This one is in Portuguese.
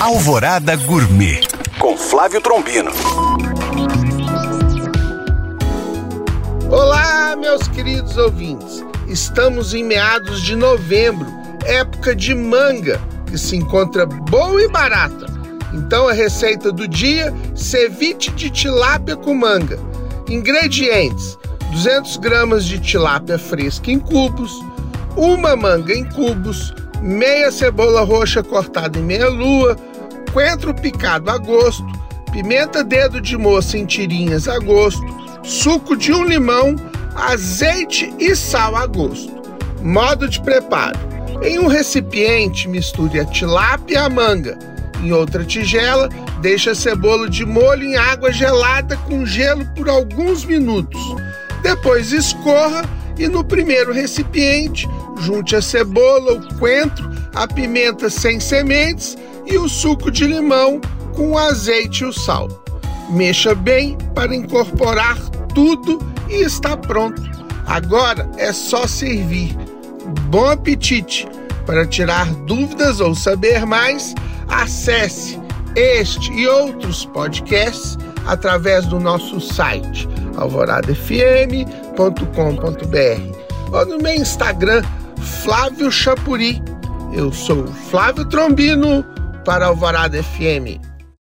Alvorada Gourmet com Flávio Trombino. Olá, meus queridos ouvintes. Estamos em meados de novembro, época de manga, que se encontra boa e barata. Então a receita do dia: ceviche de tilápia com manga. Ingredientes: 200 gramas de tilápia fresca em cubos, uma manga em cubos, meia cebola roxa cortada em meia lua, coentro picado a gosto, pimenta dedo de moça em tirinhas a gosto, suco de um limão, azeite e sal a gosto. Modo de preparo: em um recipiente misture a tilápia e a manga. Em outra tigela, deixe a cebola de molho em água gelada com gelo por alguns minutos. Depois escorra e no primeiro recipiente junte a cebola, o coentro, a pimenta sem sementes e o suco de limão com o azeite e o sal. Mexa bem para incorporar tudo e está pronto. Agora é só servir. Bom apetite! Para tirar dúvidas ou saber mais, acesse este e outros podcasts através do nosso site alvoradafm.com.br ou no meu Instagram Flávio Chapuri. Eu sou Flávio Trombino para Alvorada FM.